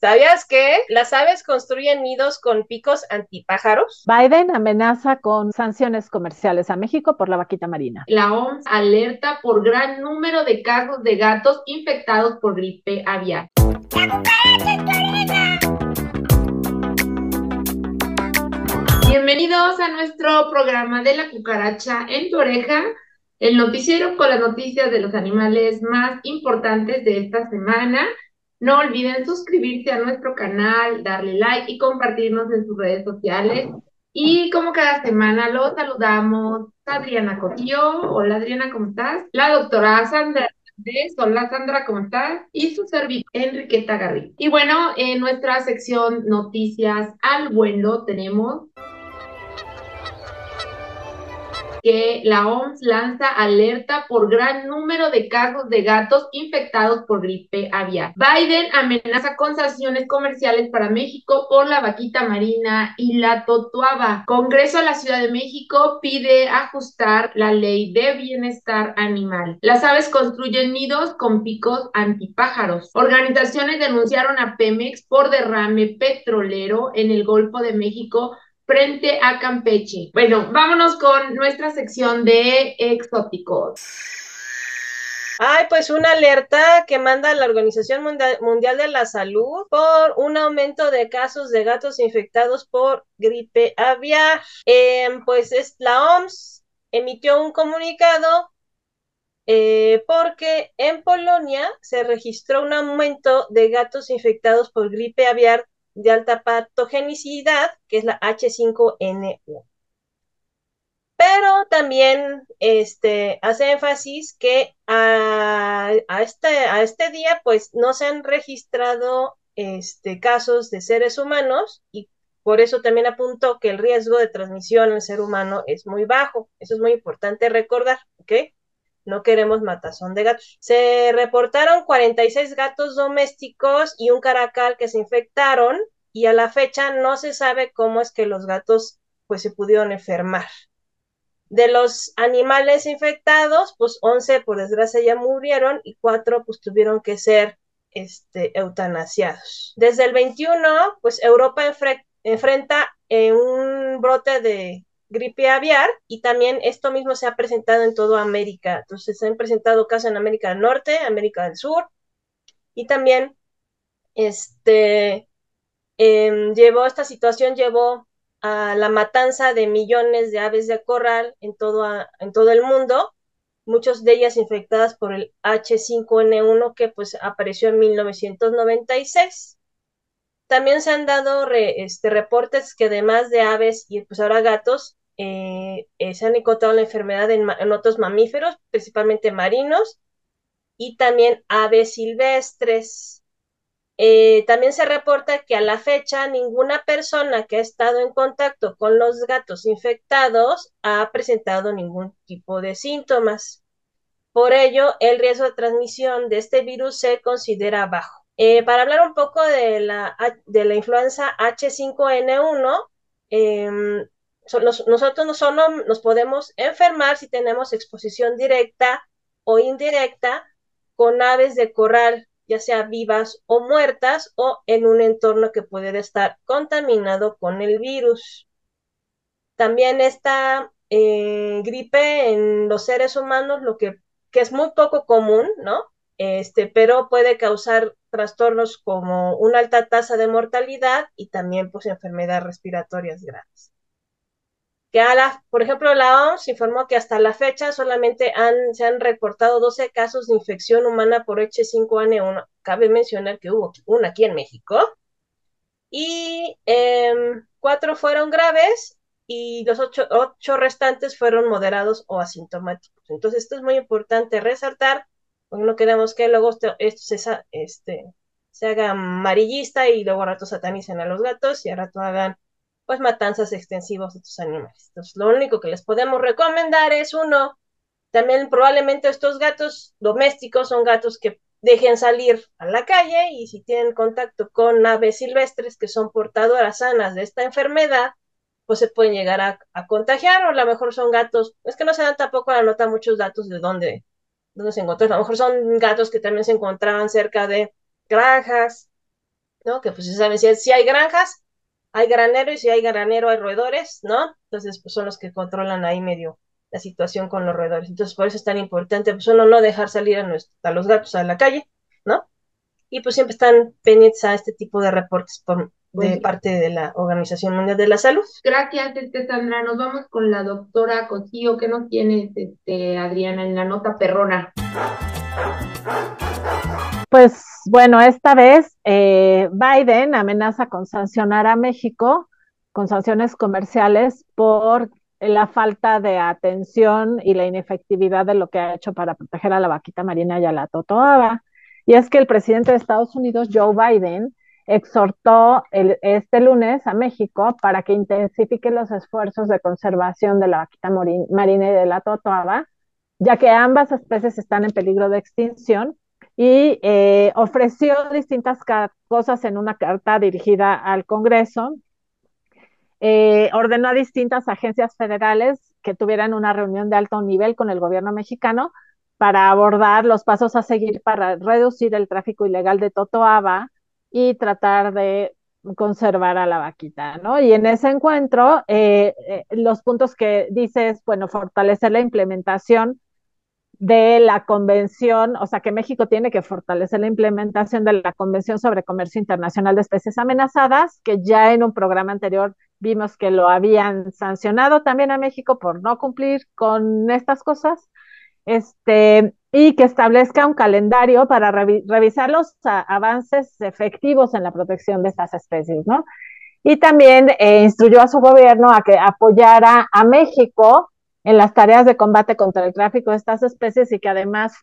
¿Sabías que las aves construyen nidos con picos antipájaros? Biden amenaza con sanciones comerciales a México por la vaquita marina. La OMS alerta por gran número de casos de gatos infectados por gripe aviar. Bienvenidos a nuestro programa de la cucaracha en tu oreja, el noticiero con las noticias de los animales más importantes de esta semana. No olviden suscribirse a nuestro canal, darle like y compartirnos en sus redes sociales. Y como cada semana los saludamos Adriana Cotillo. Hola Adriana, ¿cómo estás? La doctora Sandra. Hola Sandra, ¿cómo estás? Y su servidor Enriqueta Garrido. Y bueno, en nuestra sección Noticias al Vuelo tenemos que la OMS lanza alerta por gran número de casos de gatos infectados por gripe aviar. Biden amenaza con sanciones comerciales para México por la vaquita marina y la totuaba. Congreso de la Ciudad de México pide ajustar la ley de bienestar animal. Las aves construyen nidos con picos antipájaros. Organizaciones denunciaron a Pemex por derrame petrolero en el Golfo de México frente a Campeche. Bueno, vámonos con nuestra sección de exóticos. Ay, pues una alerta que manda la Organización Mundial de la Salud por un aumento de casos de gatos infectados por gripe aviar. Em, pues es, la OMS emitió un comunicado eh, porque en Polonia se registró un aumento de gatos infectados por gripe aviar de alta patogenicidad, que es la H5N1. Pero también este, hace énfasis que a, este, a este día pues no se han registrado este, casos de seres humanos y por eso también apuntó que el riesgo de transmisión al ser humano es muy bajo. Eso es muy importante recordar, ¿ok? No queremos matazón de gatos. Se reportaron 46 gatos domésticos y un caracal que se infectaron y a la fecha no se sabe cómo es que los gatos pues se pudieron enfermar. De los animales infectados, pues 11 por desgracia ya murieron y 4 pues tuvieron que ser este, eutanasiados. Desde el 21, pues Europa enfrenta eh, un brote de gripe aviar y también esto mismo se ha presentado en toda América. Entonces se han presentado casos en América del Norte, América del Sur y también este em, llevó esta situación llevó a la matanza de millones de aves de corral en todo, en todo el mundo, muchas de ellas infectadas por el H5N1 que pues apareció en 1996. También se han dado este, reportes que además de aves y pues ahora gatos, eh, eh, se han encontrado la enfermedad en, otros mamíferos, principalmente marinos, y también aves silvestres. Eh, también se reporta que a la fecha ninguna persona que ha estado en contacto con los gatos infectados ha presentado ningún tipo de síntomas. Por ello, el riesgo de transmisión de este virus se considera bajo. para hablar un poco de la, de la influenza H5N1, nosotros no solo nos podemos enfermar si tenemos exposición directa o indirecta con aves de corral, ya sea vivas o muertas, o en un entorno que puede estar contaminado con el virus. También esta eh, gripe en los seres humanos, lo que, que es muy poco común, ¿no? Este, pero puede causar trastornos como una alta tasa de mortalidad y también pues enfermedades respiratorias graves que a la, por ejemplo, la OMS informó que hasta la fecha solamente han, se han reportado 12 casos de infección humana por H5N1. Cabe mencionar que hubo una aquí en México. Y em, cuatro fueron graves y los ocho, ocho, restantes fueron moderados o asintomáticos. Entonces, esto es muy importante resaltar, porque no queremos que luego esto, se, este, se haga amarillista y luego a rato satanicen a los gatos y a rato hagan pues matanzas extensivas de estos animales. Entonces, lo único que les podemos recomendar es uno, también probablemente estos gatos domésticos son gatos que dejen salir a la calle y si tienen contacto con aves silvestres que son portadoras sanas de esta enfermedad, pues se pueden llegar a, contagiar o a lo mejor son gatos, es que no se dan tampoco la nota muchos datos de dónde, dónde se encontró, a lo mejor son gatos que también se encontraban cerca de granjas ¿no? Que pues se sabe si, si hay granjas, hay granero y si hay granero hay roedores, ¿no? Entonces, pues son los que controlan ahí medio la situación con los roedores. Entonces, por eso es tan importante, pues uno no dejar salir a, a los gatos a la calle, ¿no? Y pues siempre están pendientes a este tipo de reportes por, de parte de la Organización Mundial de la Salud. Gracias, este, Sandra. Nos vamos con la doctora Cosío. ¿Qué nos tienes, este, Adriana, en la nota perrona? Pues bueno, esta vez eh, Biden amenaza con sancionar a México con sanciones comerciales por la falta de atención y la inefectividad de lo que ha hecho para proteger a la vaquita marina y a la totoaba. Y es que el presidente de Estados Unidos, Joe Biden, exhortó este lunes a México para que intensifique los esfuerzos de conservación de la vaquita marina y de la totoaba, ya que ambas especies están en peligro de extinción y eh, ofreció distintas cosas en una carta dirigida al Congreso. Eh, ordenó a distintas agencias federales que tuvieran una reunión de alto nivel con el gobierno mexicano para abordar los pasos a seguir para reducir el tráfico ilegal de totoaba y tratar de conservar a la vaquita, ¿no? Y en ese encuentro, eh, los puntos que dice es, bueno, fortalecer la implementación de la convención, o sea que México tiene que fortalecer la implementación de la Convención sobre Comercio Internacional de Especies Amenazadas, que ya en un programa anterior vimos que lo habían sancionado también a México por no cumplir con estas cosas este, y que establezca un calendario para revisar los avances efectivos en la protección de estas especies, ¿no? Y también eh, instruyó a su gobierno a que apoyara a México en las tareas de combate contra el tráfico de estas especies y que además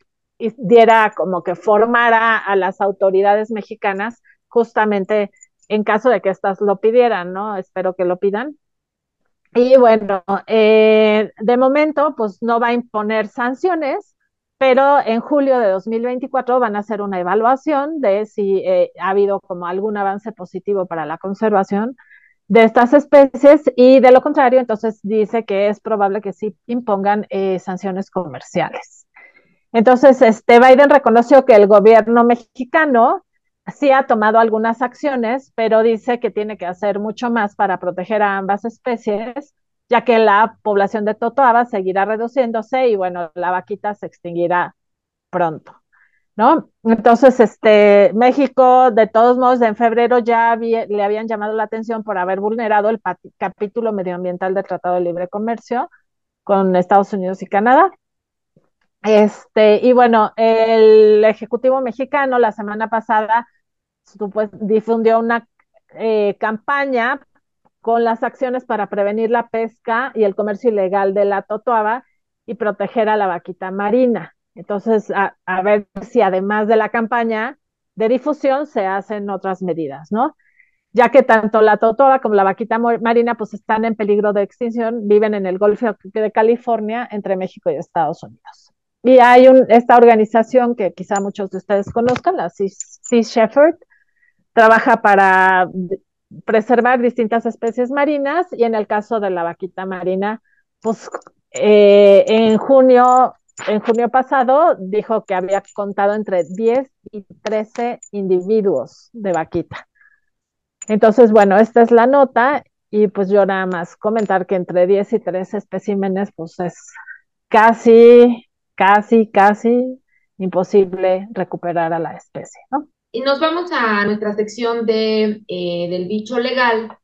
diera como que formara a las autoridades mexicanas justamente en caso de que éstas lo pidieran, ¿no? Espero que lo pidan. Y bueno, eh, de momento, pues no va a imponer sanciones, pero en julio de 2024 van a hacer una evaluación de si eh, ha habido como algún avance positivo para la conservación de estas especies y de lo contrario, entonces dice que es probable que sí impongan eh, sanciones comerciales. Entonces, este Biden reconoció que el gobierno mexicano sí ha tomado algunas acciones, pero dice que tiene que hacer mucho más para proteger a ambas especies, ya que la población de totoaba seguirá reduciéndose y bueno, la vaquita se extinguirá pronto. ¿No? Entonces, este, México, de todos modos, en febrero ya le habían llamado la atención por haber vulnerado el capítulo medioambiental del Tratado de Libre Comercio con Estados Unidos y Canadá. Este, y bueno, el Ejecutivo mexicano la semana pasada difundió una eh, campaña con las acciones para prevenir la pesca y el comercio ilegal de la totoaba y proteger a la vaquita marina. Entonces, a, ver si además de la campaña de difusión se hacen otras medidas, ¿no? Ya que tanto la totoaba como la vaquita marina pues están en peligro de extinción, viven en el Golfo de California entre México y Estados Unidos. Y hay un, esta organización que quizá muchos de ustedes conozcan, la Sea Shepherd, trabaja para preservar distintas especies marinas y en el caso de la vaquita marina, pues eh, en junio, en junio pasado dijo que había contado entre 10 y 13 individuos de vaquita. Entonces, bueno, esta es la nota y pues yo nada más comentar que entre 10 y 13 especímenes, pues es casi, casi, casi imposible recuperar a la especie, ¿no? Y nos vamos a nuestra sección de, eh, del bicho legal,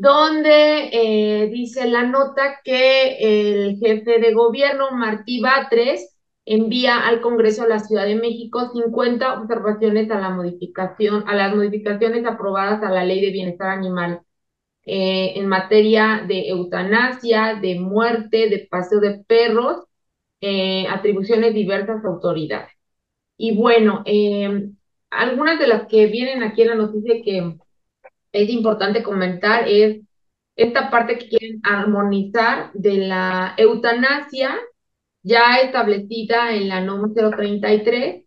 donde eh, dice la nota que el jefe de gobierno, Martí Batres, envía al Congreso de la Ciudad de México 50 observaciones a la modificación, a las modificaciones aprobadas a la Ley de Bienestar Animal eh, en materia de eutanasia, de muerte, de paseo de perros, atribuciones diversas a autoridades. Y bueno, em, algunas de las que vienen aquí en la noticia que es importante comentar es esta parte que quieren armonizar de la eutanasia ya establecida en la NOM 033,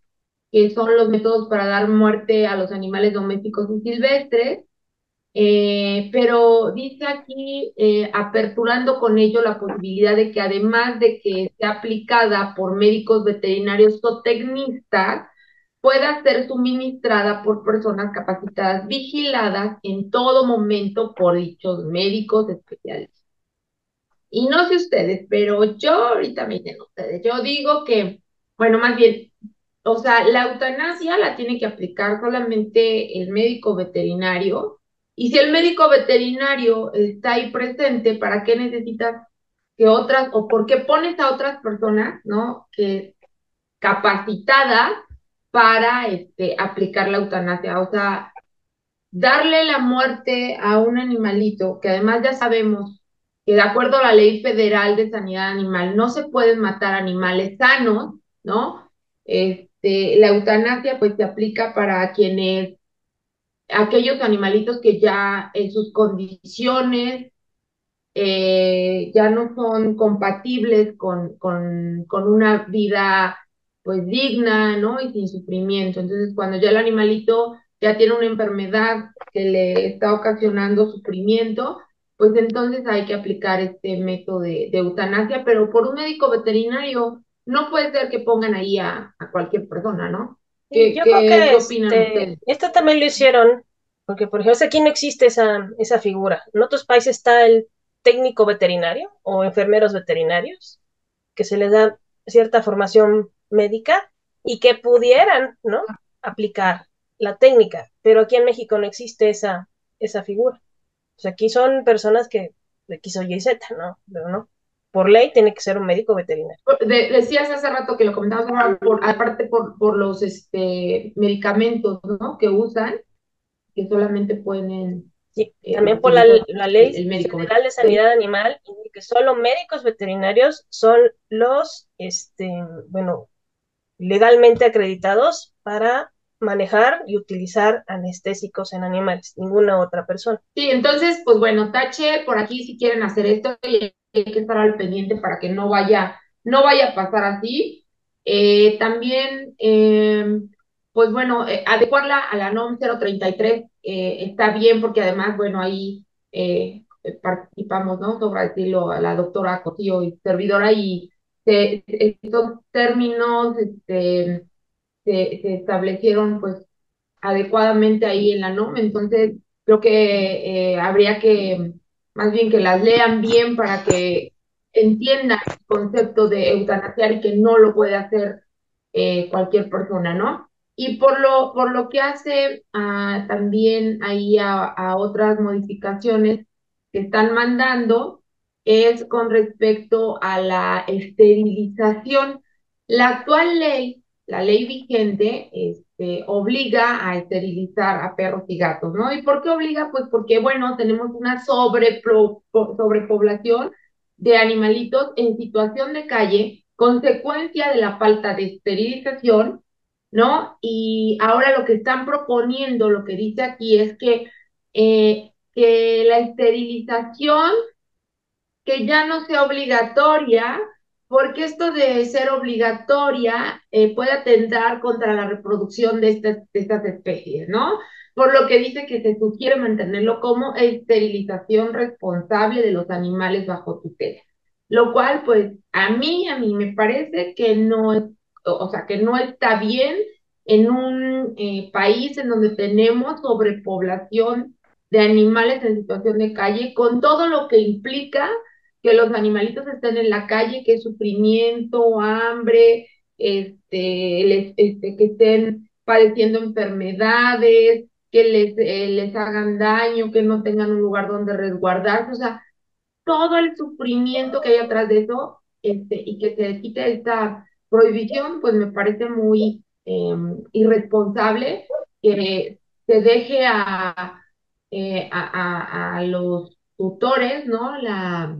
que son los métodos para dar muerte a los animales domésticos y silvestres, eh, pero dice aquí, eh, aperturando con ello la posibilidad de que además de que sea aplicada por médicos veterinarios o tecnistas, pueda ser suministrada por personas capacitadas, vigiladas en todo momento por dichos médicos especialistas. Y no sé ustedes, pero yo ahorita me dicen ustedes, yo digo que, bueno, más bien, o sea, la eutanasia la tiene que aplicar solamente el médico veterinario. Y si el médico veterinario está ahí presente, ¿para qué necesitas que otras, o por qué pones a otras personas, ¿no? Que capacitadas para este, aplicar la eutanasia. O sea, darle la muerte a un animalito, que además ya sabemos que de acuerdo a la ley federal de sanidad animal no se pueden matar animales sanos, ¿no? Este, la eutanasia pues se aplica para quienes, aquellos animalitos que ya en sus condiciones eh, ya no son compatibles con, con, con una vida pues digna, ¿no? Y sin sufrimiento. Entonces, cuando ya el animalito ya tiene una enfermedad que le está ocasionando sufrimiento, pues entonces hay que aplicar este método de, eutanasia, pero por un médico veterinario no puede ser que pongan ahí a, cualquier persona, ¿no? ¿Qué, Yo creo que este, esto también lo hicieron, porque por ejemplo aquí no existe esa, esa figura. En otros países está el técnico veterinario o enfermeros veterinarios, que se les da cierta formación médica y que pudieran, ¿no? Aplicar la técnica, pero aquí en México no existe esa, esa figura. O sea, aquí son personas que de quiso Y Z, ¿no? Pero no. Por ley tiene que ser un médico veterinario. decías hace rato que lo comentabas, por, aparte por, por los este, medicamentos, ¿no? Que usan, que solamente pueden Sí, eh, también por la, la ley federal de sanidad animal, que solo médicos veterinarios son los, este, bueno, legalmente acreditados para manejar y utilizar anestésicos en animales, ninguna otra persona. Sí, entonces, pues bueno, tache por aquí si quieren hacer esto hay que estar al pendiente para que no vaya, no vaya a pasar así. Eh, también, em, pues bueno, eh, adecuarla a la NOM 033 eh, está bien porque además, bueno, ahí participamos, ¿no? Sobre decirlo a la doctora Cotillo y servidora y estos términos este, se, establecieron pues adecuadamente ahí en la NOM, entonces creo que eh, habría que más bien que las lean bien para que entiendan el concepto de eutanasiar y que no lo puede hacer eh, cualquier persona, ¿no? Y por lo, por lo que hace ah, también ahí a, a otras modificaciones que están mandando, es con respecto a la esterilización. La actual ley, la ley vigente, este, obliga a esterilizar a perros y gatos, ¿no? ¿Y por qué obliga? Pues porque, bueno, tenemos una sobrepoblación de animalitos en situación de calle, consecuencia de la falta de esterilización, ¿no? Y ahora lo que están proponiendo, lo que dice aquí es que, eh, que la esterilización que ya no sea obligatoria, porque esto de ser obligatoria eh, puede atentar contra la reproducción de estas, especies, ¿no? Por lo que dice que se sugiere mantenerlo como esterilización responsable de los animales bajo tutela. Lo cual, pues, a mí, a mí me parece que no o sea, que no está bien en un eh, país en donde tenemos sobrepoblación de animales en situación de calle, con todo lo que implica que los animalitos estén en la calle, que sufrimiento, hambre, este, este, que estén padeciendo enfermedades, que les, eh, les hagan daño, que no tengan un lugar donde resguardarse, o sea, todo el sufrimiento que hay atrás de eso, este, y que se quite esta prohibición, pues me parece muy em, irresponsable que se deje a, eh, a, a, a los tutores, ¿no? La,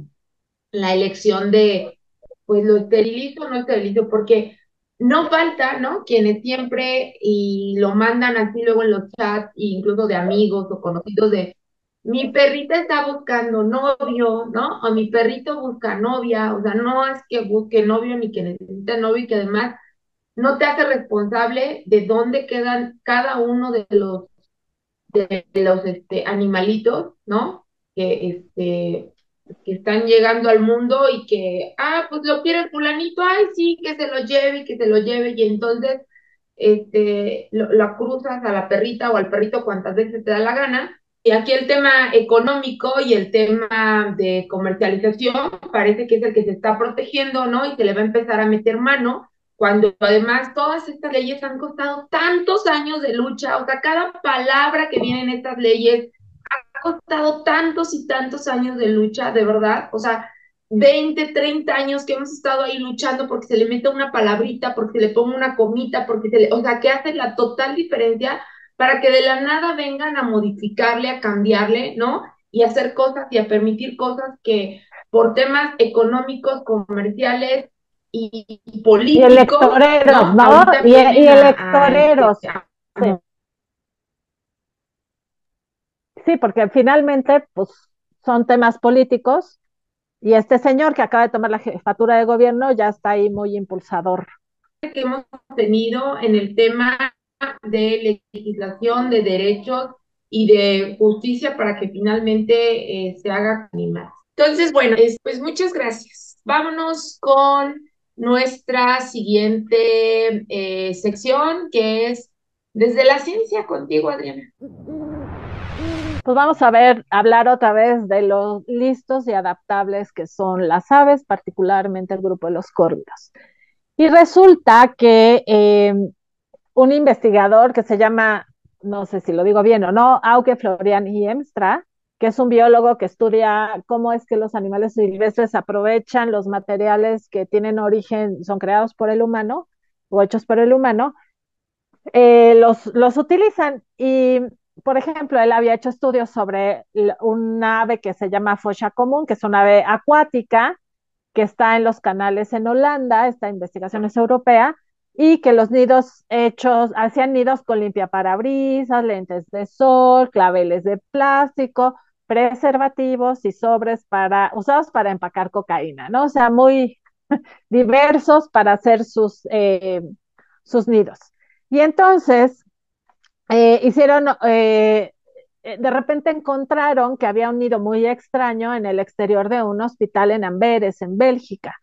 la elección de, pues lo esterilizo o no esterilizo, porque no falta, ¿no? Quienes siempre y lo mandan así luego en los chats, incluso de amigos o conocidos de, mi perrita está buscando novio, ¿no? O mi perrito busca novia, o sea, no es que busque novio ni que necesite novio y que además no te hace responsable de dónde quedan cada uno de los de los este, animalitos, ¿no? Que este que están llegando al mundo y que, ah, pues lo quiere fulanito, ay, sí, que se lo lleve que se lo lleve. Y entonces, este, lo, cruzas a la perrita o al perrito cuantas veces te da la gana. Y aquí el tema económico y el tema de comercialización parece que es el que se está protegiendo, ¿no? Y se le va a empezar a meter mano, cuando además todas estas leyes han costado tantos años de lucha, o sea, cada palabra que viene en estas leyes ha costado tantos y tantos años de lucha, de verdad, o sea, 20, 30 años que hemos estado ahí luchando porque se le meta una palabrita, porque se le ponga una comita, porque se le, o sea, que hace la total diferencia para que de la nada vengan a modificarle, a cambiarle, ¿no? Y hacer cosas y a permitir cosas que por temas económicos, comerciales y, políticos. Y electoreros, ¿no? Y, electoreros. sí. Sí, porque finalmente, pues, son temas políticos y este señor que acaba de tomar la jefatura de gobierno ya está ahí muy impulsador. Que hemos tenido en el tema de legislación, de derechos y de justicia para que finalmente eh, se haga animal. Entonces, bueno, pues muchas gracias. Vámonos con nuestra siguiente eh, sección, que es Desde la Ciencia contigo, Adriana. Pues vamos a ver, hablar otra vez de los listos y adaptables que son las aves, particularmente el grupo de los córvidos. Y resulta que em, un investigador que se llama, no sé si lo digo bien o no, Auke Florian Hiemstra, que es un biólogo que estudia cómo es que los animales silvestres aprovechan los materiales que tienen origen, son creados por el humano o hechos por el humano, eh, los, los utilizan y por ejemplo, él había hecho estudios sobre un ave que se llama focha común, que es una ave acuática que está en los canales en Holanda, esta investigación es europea, y que los nidos hechos, hacían nidos con limpia parabrisas, lentes de sol, claveles de plástico, preservativos y sobres para, usados para empacar cocaína, ¿no? O sea, muy diversos para hacer sus, eh, sus nidos. Y entonces, eh, hicieron, eh, eh, de repente encontraron que había un nido muy extraño en el exterior de un hospital en Amberes, en Bélgica.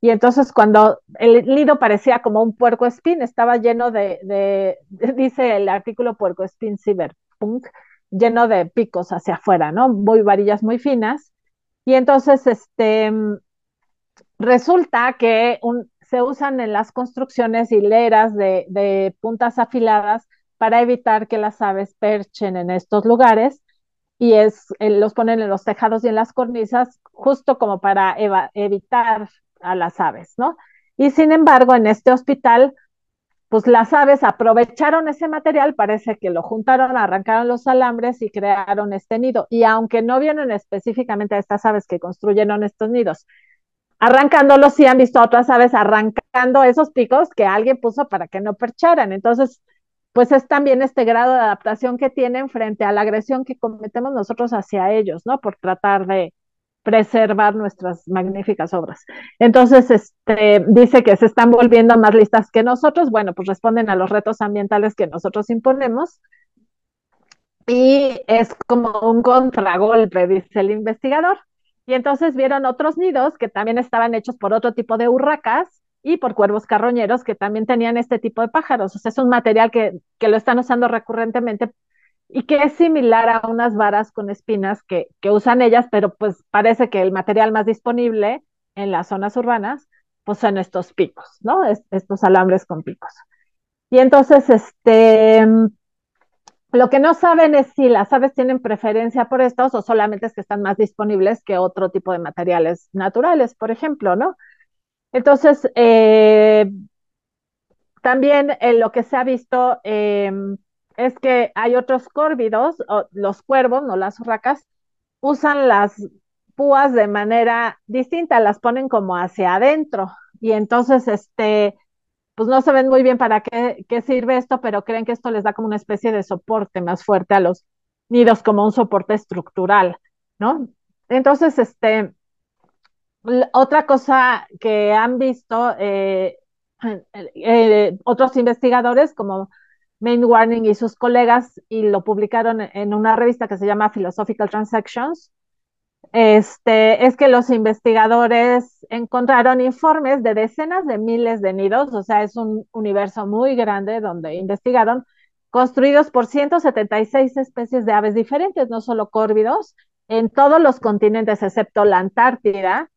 Y entonces cuando el nido parecía como un puerco espín, estaba lleno de, dice el artículo puerco espín cyberpunk, lleno de picos hacia afuera, ¿no? Muy varillas muy finas. Y entonces, este, resulta que se usan en las construcciones hileras de, de puntas afiladas para evitar que las aves perchen en estos lugares y es, eh, los ponen en los tejados y en las cornisas justo como para evitar a las aves, ¿no? Y sin embargo, en este hospital, pues las aves aprovecharon ese material, parece que lo juntaron, arrancaron los alambres y crearon este nido. Y aunque no vieron específicamente a estas aves que construyeron estos nidos, arrancándolos, sí han visto a otras aves arrancando esos picos que alguien puso para que no percharan. Entonces, pues es también este grado de adaptación que tienen frente a la agresión que cometemos nosotros hacia ellos, ¿no? Por tratar de preservar nuestras magníficas obras. Entonces, este, dice que se están volviendo más listas que nosotros. Bueno, pues responden a los retos ambientales que nosotros imponemos. Y es como un contragolpe, dice el investigador. Y entonces vieron otros nidos que también estaban hechos por otro tipo de urracas y por cuervos carroñeros que también tenían este tipo de pájaros. O sea, es un material que, que lo están usando recurrentemente y que es similar a unas varas con espinas que, que, usan ellas, pero pues parece que el material más disponible en las zonas urbanas, pues son estos picos, ¿no? estos alambres con picos. Y entonces, este, lo que no saben es si las aves tienen preferencia por estos o solamente es que están más disponibles que otro tipo de materiales naturales, por ejemplo, ¿no? Entonces, eh, también en lo que se ha visto em, es que hay otros córvidos, los cuervos, no las urracas, usan las púas de manera distinta, las ponen como hacia adentro y entonces, este, pues no saben muy bien para qué, qué sirve esto, pero creen que esto les da como una especie de soporte más fuerte a los nidos, como un soporte estructural, ¿no? Entonces, este, otra cosa que han visto eh, eh, otros investigadores como Main Warning y sus colegas y lo publicaron en una revista que se llama Philosophical Transactions, este, es que los investigadores encontraron informes de decenas de miles de nidos, o sea, es un universo muy grande donde investigaron, construidos por 176 especies de aves diferentes, no solo córvidos, en todos los continentes excepto la Antártida,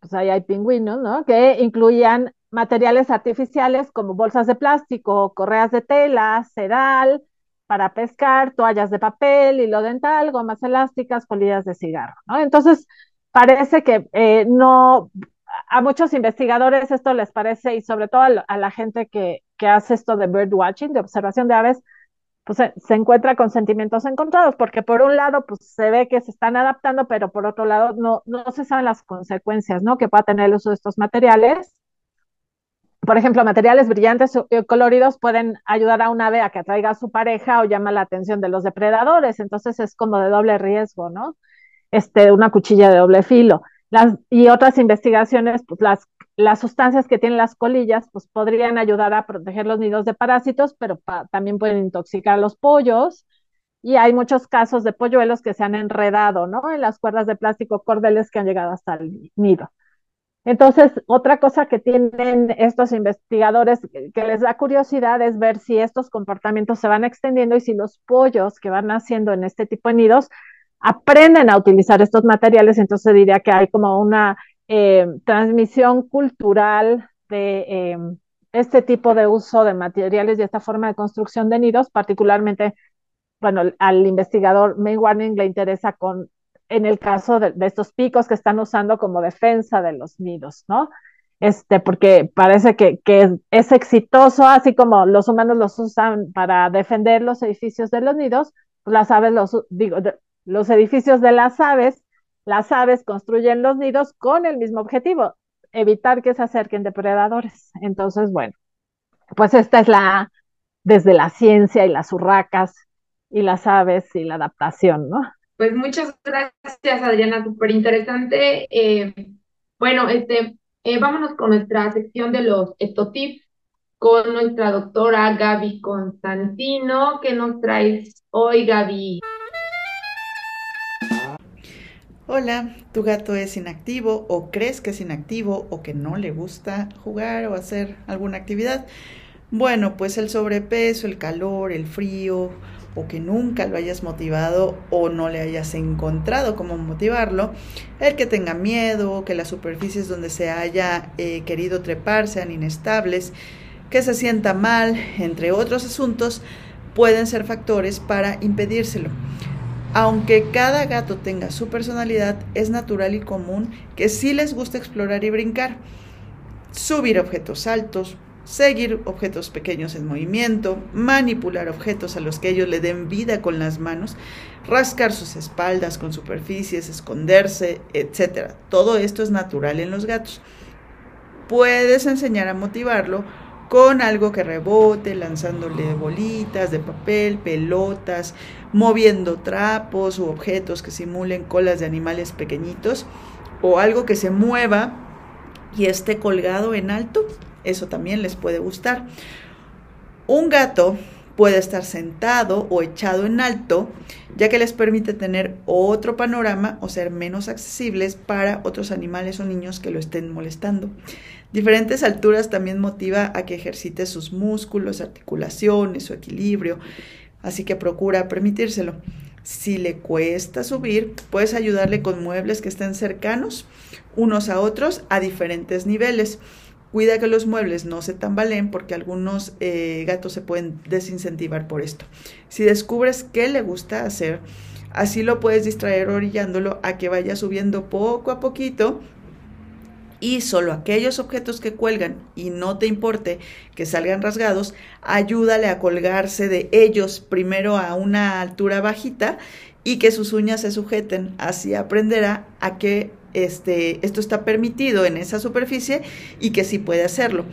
pues ahí hay pingüinos, ¿no? Que incluían materiales artificiales como bolsas de plástico, correas de tela, sedal para pescar, toallas de papel, hilo dental, gomas elásticas, colillas de cigarro, ¿no? Entonces, parece que eh, no, a muchos investigadores esto les parece, y sobre todo a, la gente que, que hace esto de bird watching, de observación de aves, pues se, encuentra con sentimientos encontrados, porque por un lado, pues se ve que se están adaptando, pero por otro lado, no, no se saben las consecuencias, ¿no? Que pueda tener el uso de estos materiales. Por ejemplo, materiales brillantes y coloridos pueden ayudar a un ave a que atraiga a su pareja o llama la atención de los depredadores, entonces es como de doble riesgo, ¿no? Este, una cuchilla de doble filo. Las, y otras investigaciones, pues las las sustancias que tienen las colillas pues podrían ayudar a proteger los nidos de parásitos, pero también pueden intoxicar a los pollos. Y hay muchos casos de polluelos que se han enredado, ¿no? En las cuerdas de plástico cordeles que han llegado hasta el nido. Entonces, otra cosa que tienen estos investigadores que les da curiosidad es ver si estos comportamientos se van extendiendo y si los pollos que van naciendo en este tipo de nidos aprenden a utilizar estos materiales. Entonces diría que hay como una eh, transmisión cultural de eh, este tipo de uso de materiales y esta forma de construcción de nidos, particularmente, bueno, al investigador May Warning le interesa con, en el caso de, estos picos que están usando como defensa de los nidos, ¿no? Este, porque parece que, es, exitoso, así como los humanos los usan para defender los edificios de los nidos, las aves los, digo, los edificios de las aves las aves construyen los nidos con el mismo objetivo, evitar que se acerquen depredadores. Entonces, bueno, pues esta es la, desde la ciencia y las urracas y las aves y la adaptación, ¿no? Pues muchas gracias, Adriana, súper interesante. Eh, bueno, este, eh, vámonos con nuestra sección de los etotips con nuestra doctora Gaby Constantino. ¿Qué nos traes hoy, Gaby? Hola, tu gato es inactivo o crees que es inactivo o que no le gusta jugar o hacer alguna actividad. Bueno, pues el sobrepeso, el calor, el frío o que nunca lo hayas motivado o no le hayas encontrado cómo motivarlo, el que tenga miedo, que las superficies donde se haya eh, querido trepar sean inestables, que se sienta mal, entre otros asuntos, pueden ser factores para impedírselo. Aunque cada gato tenga su personalidad, es natural y común que sí les guste explorar y brincar, subir objetos altos, seguir objetos pequeños en movimiento, manipular objetos a los que ellos le den vida con las manos, rascar sus espaldas con superficies, esconderse, etc. Todo esto es natural en los gatos. Puedes enseñar a motivarlo con algo que rebote, lanzándole bolitas de papel, pelotas, moviendo trapos u objetos que simulen colas de animales pequeñitos o algo que se mueva y esté colgado en alto, eso también les puede gustar. Un gato puede estar sentado o echado en alto, ya que les permite tener otro panorama o ser menos accesibles para otros animales o niños que lo estén molestando. Diferentes alturas también motiva a que ejercite sus músculos, articulaciones, su equilibrio, así que procura permitírselo. Si le cuesta subir, puedes ayudarle con muebles que estén cercanos unos a otros a diferentes niveles. Cuida que los muebles no se tambaleen porque algunos eh, gatos se pueden desincentivar por esto. Si descubres qué le gusta hacer, así lo puedes distraer orillándolo a que vaya subiendo poco a poquito y solo aquellos objetos que cuelgan y no te importe que salgan rasgados, ayúdale a colgarse de ellos primero a una altura bajita y que sus uñas se sujeten. Así aprenderá a que este, esto está permitido en esa superficie y que sí puede hacerlo.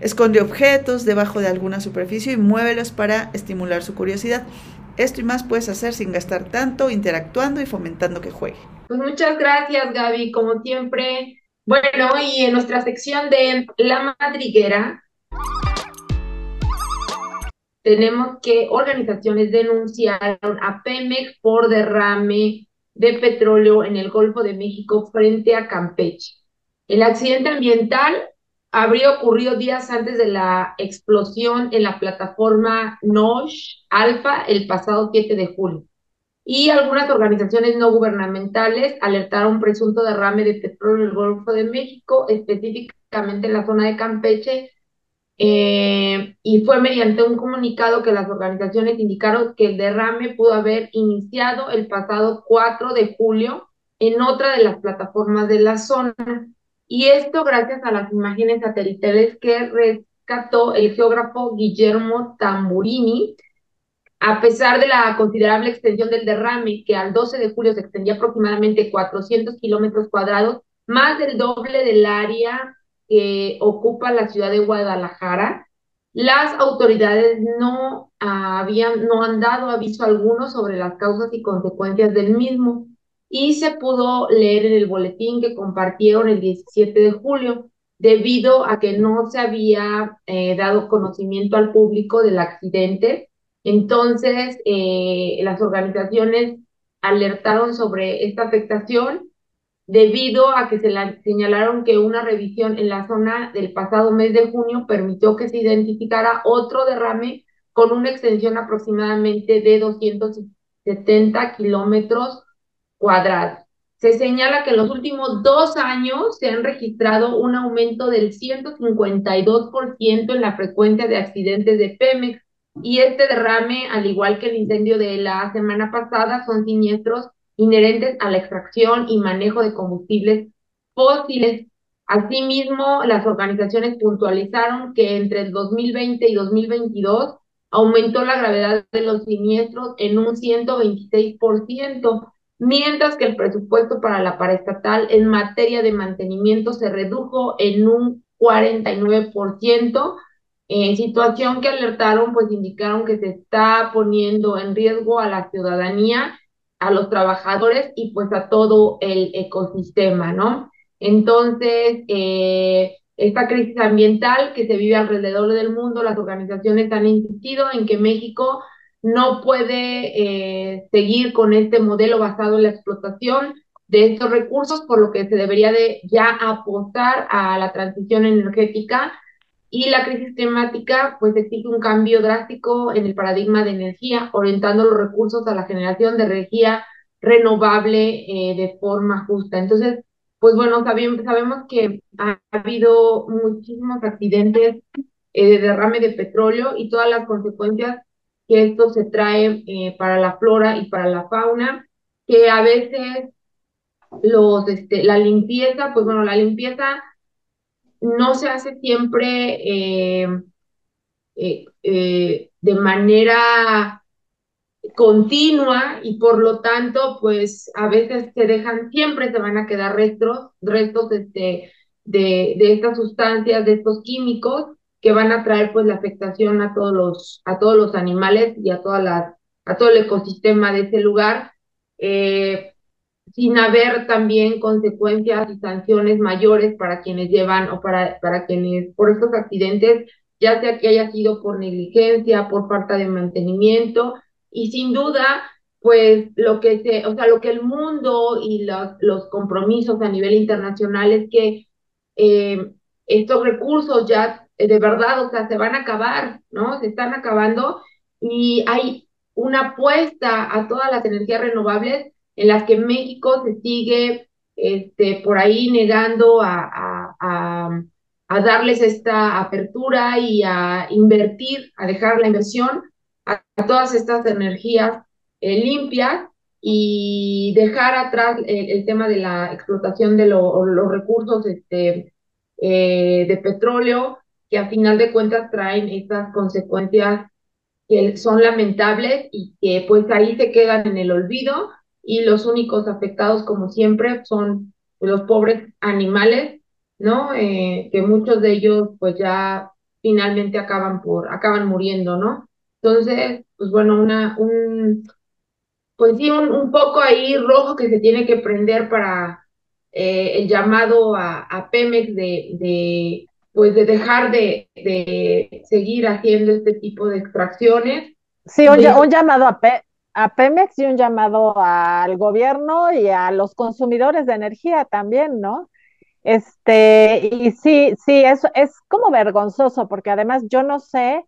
Esconde objetos debajo de alguna superficie y muévelos para estimular su curiosidad. Esto y más puedes hacer sin gastar tanto, interactuando y fomentando que juegue. Pues muchas gracias, Gaby. Como siempre, bueno, y en nuestra sección de La Madriguera, tenemos que organizaciones denunciaron a Pemex por derrame de petróleo en el Golfo de México frente a Campeche. El accidente ambiental habría ocurrido días antes de la explosión en la plataforma NOSH Alfa el pasado 7 de julio. Y algunas organizaciones no gubernamentales alertaron un presunto derrame de petróleo en el Golfo de México, específicamente en la zona de Campeche, eh, y fue mediante un comunicado que las organizaciones indicaron que el derrame pudo haber iniciado el pasado 4 de julio en otra de las plataformas de la zona. Y esto gracias a las imágenes satelitales que rescató el geógrafo Guillermo Tamburini, a pesar de la considerable extensión del derrame, que al 12 de julio se extendía aproximadamente 400 kilómetros cuadrados, más del doble del área que ocupa la ciudad de Guadalajara, las autoridades no habían, no han dado aviso alguno sobre las causas y consecuencias del mismo y se pudo leer en el boletín que compartieron el 17 de julio, debido a que no se había eh, dado conocimiento al público del accidente. Entonces, eh, las organizaciones alertaron sobre esta afectación debido a que se la, señalaron que una revisión en la zona del pasado mes de junio permitió que se identificara otro derrame con una extensión aproximadamente de 270 kilómetros cuadrados. Se señala que en los últimos dos años se han registrado un aumento del 152% en la frecuencia de accidentes de Pemex y este derrame, al igual que el incendio de la semana pasada, son siniestros inherentes a la extracción y manejo de combustibles fósiles. Asimismo, las organizaciones puntualizaron que entre el 2020 y 2022 aumentó la gravedad de los siniestros en un 126%, mientras que el presupuesto para la paraestatal en materia de mantenimiento se redujo en un 49%, en situación que alertaron, pues indicaron que se está poniendo en riesgo a la ciudadanía a los trabajadores y pues a todo el ecosistema, ¿no? Entonces, eh, esta crisis ambiental que se vive alrededor del mundo, las organizaciones han insistido en que México no puede eh, seguir con este modelo basado en la explotación de estos recursos, por lo que se debería de ya apostar a la transición energética y la crisis climática pues exige un cambio drástico en el paradigma de energía, orientando los recursos a la generación de energía renovable eh, de forma justa. Entonces, pues bueno, sabemos que ha habido muchísimos accidentes eh, de derrame de petróleo y todas las consecuencias que esto se trae eh, para la flora y para la fauna, que a veces los, este, la limpieza, pues bueno, la limpieza no se hace siempre eh, eh, eh, de manera continua y por lo tanto, pues a veces se dejan, siempre se van a quedar restos, restos este, de, de estas sustancias, de estos químicos que van a traer pues la afectación a todos los, a todos los animales y a, todas las, a todo el ecosistema de ese lugar. Sin haber también consecuencias y sanciones mayores para quienes llevan o para, para quienes por estos accidentes, ya sea que haya sido por negligencia, por falta de mantenimiento y sin duda pues lo que se, o sea, lo que el mundo y los, los compromisos a nivel internacional es que eh, estos recursos ya de verdad, o sea, se van a acabar, ¿no? Se están acabando y hay una apuesta a todas las energías renovables en las que México se sigue este, por ahí negando a, a, a, darles esta apertura y a invertir, a dejar la inversión a, todas estas energías eh, limpias y dejar atrás el, tema de la explotación de los recursos este, eh, de petróleo, que a final de cuentas traen estas consecuencias que son lamentables y que pues ahí se quedan en el olvido y los únicos afectados, como siempre, son los pobres animales, ¿no? Eh, que muchos de ellos, pues ya finalmente acaban por, acaban muriendo, ¿no? Entonces, pues bueno, una, un, pues sí, un, un poco ahí rojo que se tiene que prender para eh, el llamado a, a Pemex de, de, pues de dejar de, de seguir haciendo este tipo de extracciones. Sí, un, un llamado a, Pe a Pemex y un llamado al gobierno y a los consumidores de energía también, ¿no? Este, y sí, sí, eso es como vergonzoso, porque además yo no sé,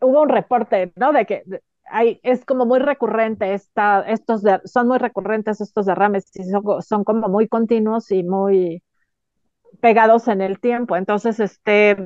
hubo un reporte, ¿no? De que hay, es como muy recurrente esta, estos, son muy recurrentes estos derrames y son, son como muy continuos y muy pegados en el tiempo. Entonces, este,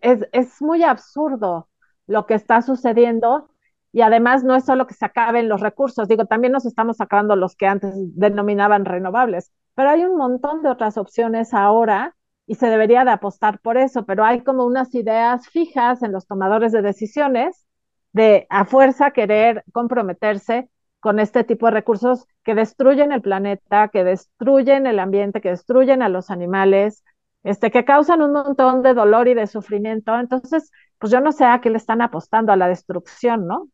es, es muy absurdo lo que está sucediendo y además no es solo que se acaben los recursos, digo, también nos estamos sacando los que antes denominaban renovables, pero hay un montón de otras opciones ahora y se debería de apostar por eso, pero hay como unas ideas fijas en los tomadores de decisiones de a fuerza querer comprometerse con este tipo de recursos que destruyen el planeta, que destruyen el ambiente, que destruyen a los animales, este, que causan un montón de dolor y de sufrimiento. Entonces, pues yo no sé a qué le están apostando a la destrucción, ¿no?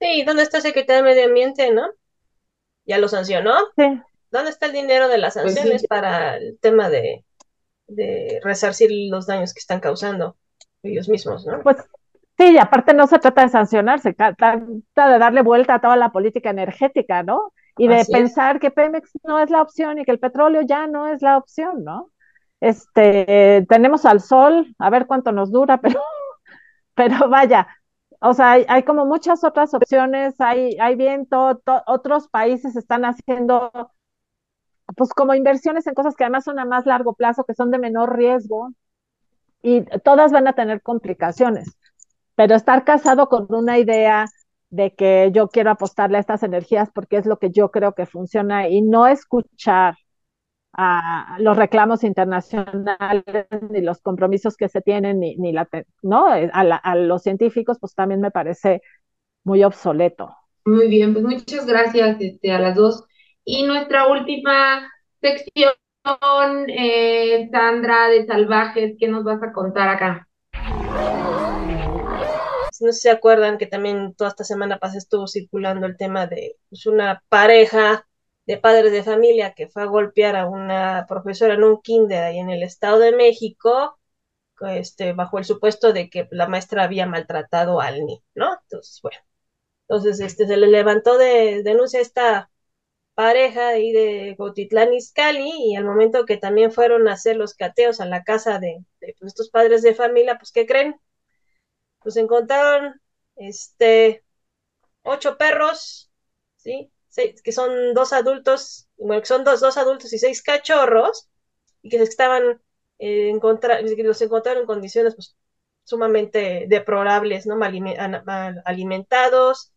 Sí, ¿dónde está el secretario de Medio Ambiente, no? ¿Ya lo sancionó? Sí. ¿Dónde está el dinero de las pues sanciones para el tema de, de resarcir los daños que están causando ellos mismos, ¿no? Pues sí, y aparte no se trata de sancionar, se trata de darle vuelta a toda la política energética, ¿no? Y de pensar que Pemex no es la opción y que el petróleo ya no es la opción, ¿no? Este, tenemos al sol, a ver cuánto nos dura, pero, pero vaya, o sea, hay, como muchas otras opciones, hay, hay viento, otros países están haciendo, pues como inversiones en cosas que además son a más largo plazo, que son de menor riesgo, y todas van a tener complicaciones, pero estar casado con una idea de que yo quiero apostarle a estas energías porque es lo que yo creo que funciona y no escuchar a los reclamos internacionales, ni los compromisos que se tienen, ni, ni la, ¿no? Eh, a, los científicos, pues también me parece muy obsoleto. Muy bien, pues muchas gracias este, a las dos. Y nuestra última sección, eh, Sandra de Salvajes, ¿qué nos vas a contar acá? No sé si se acuerdan que también toda esta semana pasada estuvo circulando el tema de pues, una pareja de padres de familia que fue a golpear a una profesora en un kinder ahí en el Estado de México, este, bajo el supuesto de que la maestra había maltratado al niño, ¿no? Entonces, bueno, entonces este, se le levantó de denuncia a esta pareja ahí de Gotitlán Izcalli y al momento que también fueron a hacer los cateos a la casa de, de pues, estos padres de familia, pues, ¿qué creen? Pues encontraron, este, ocho perros, ¿sí? Que son dos adultos, bueno, que son dos, dos adultos y seis cachorros, y que estaban eh, los encontraron en condiciones pues, sumamente deplorables, ¿no? Mal, alimentados,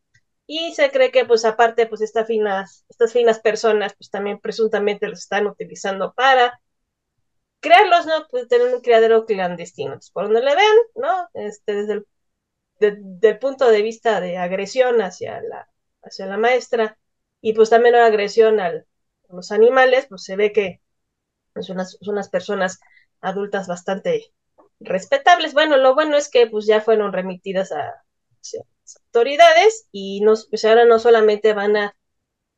y se cree que pues aparte pues estas finas, estas finas personas pues también presuntamente los están utilizando para crearlos, ¿no? Pues tener un criadero clandestino. por donde le ven, ¿no? Este, desde el del punto de vista de agresión hacia la, hacia la maestra, y pues también la agresión a los animales, pues se ve que son unas, personas adultas bastante respetables. Bueno, lo bueno es que pues ya fueron remitidas a, las autoridades y no, pues ahora no solamente van a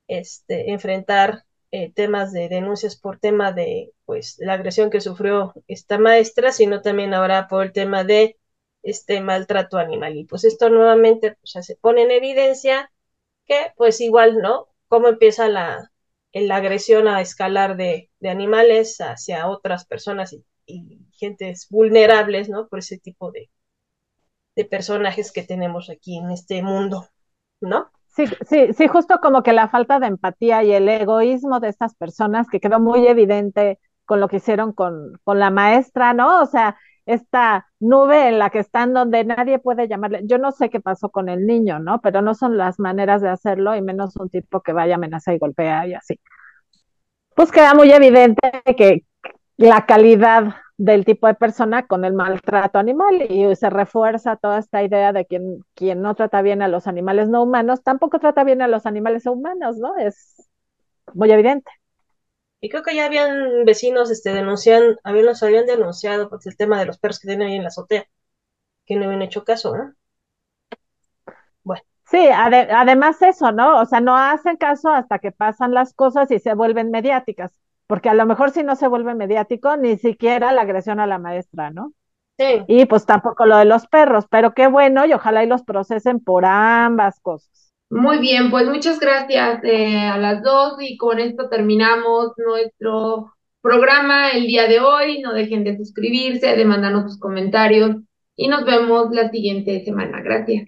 este, enfrentar eh, temas de denuncias por tema de pues la agresión que sufrió esta maestra, sino también ahora por el tema de este maltrato animal. Y pues esto nuevamente pues, se pone en evidencia que pues igual, ¿no? Cómo empieza la, la agresión a escalar de, animales hacia otras personas y, gentes vulnerables, ¿no? Por ese tipo de, de personajes que tenemos aquí en este mundo, ¿no? Sí, sí, sí, justo como que la falta de empatía y el egoísmo de estas personas que quedó muy evidente con lo que hicieron con, con la maestra, ¿no? O sea, esta nube en la que están donde nadie puede llamarle. Yo no sé qué pasó con el niño, ¿no? Pero no son las maneras de hacerlo y menos un tipo que vaya, amenaza y golpea y así. Pues queda muy evidente que la calidad del tipo de persona con el maltrato animal y se refuerza toda esta idea de quien, quien no trata bien a los animales no humanos, tampoco trata bien a los animales humanos, ¿no? Es muy evidente. Y creo que ya habían vecinos este, denuncian, habían, los habían denunciado pues, el tema de los perros que tienen ahí en la azotea, que no habían hecho caso, ¿no? Bueno. Sí, además eso, ¿no? O sea, no hacen caso hasta que pasan las cosas y se vuelven mediáticas, porque a lo mejor si no se vuelve mediático, ni siquiera la agresión a la maestra, ¿no? Y pues tampoco lo de los perros, pero qué bueno y ojalá y los procesen por ambas cosas. Muy bien, pues muchas gracias eh, a las dos y con esto terminamos nuestro programa el día de hoy. No dejen de suscribirse, de mandarnos sus comentarios y nos vemos la siguiente semana. Gracias.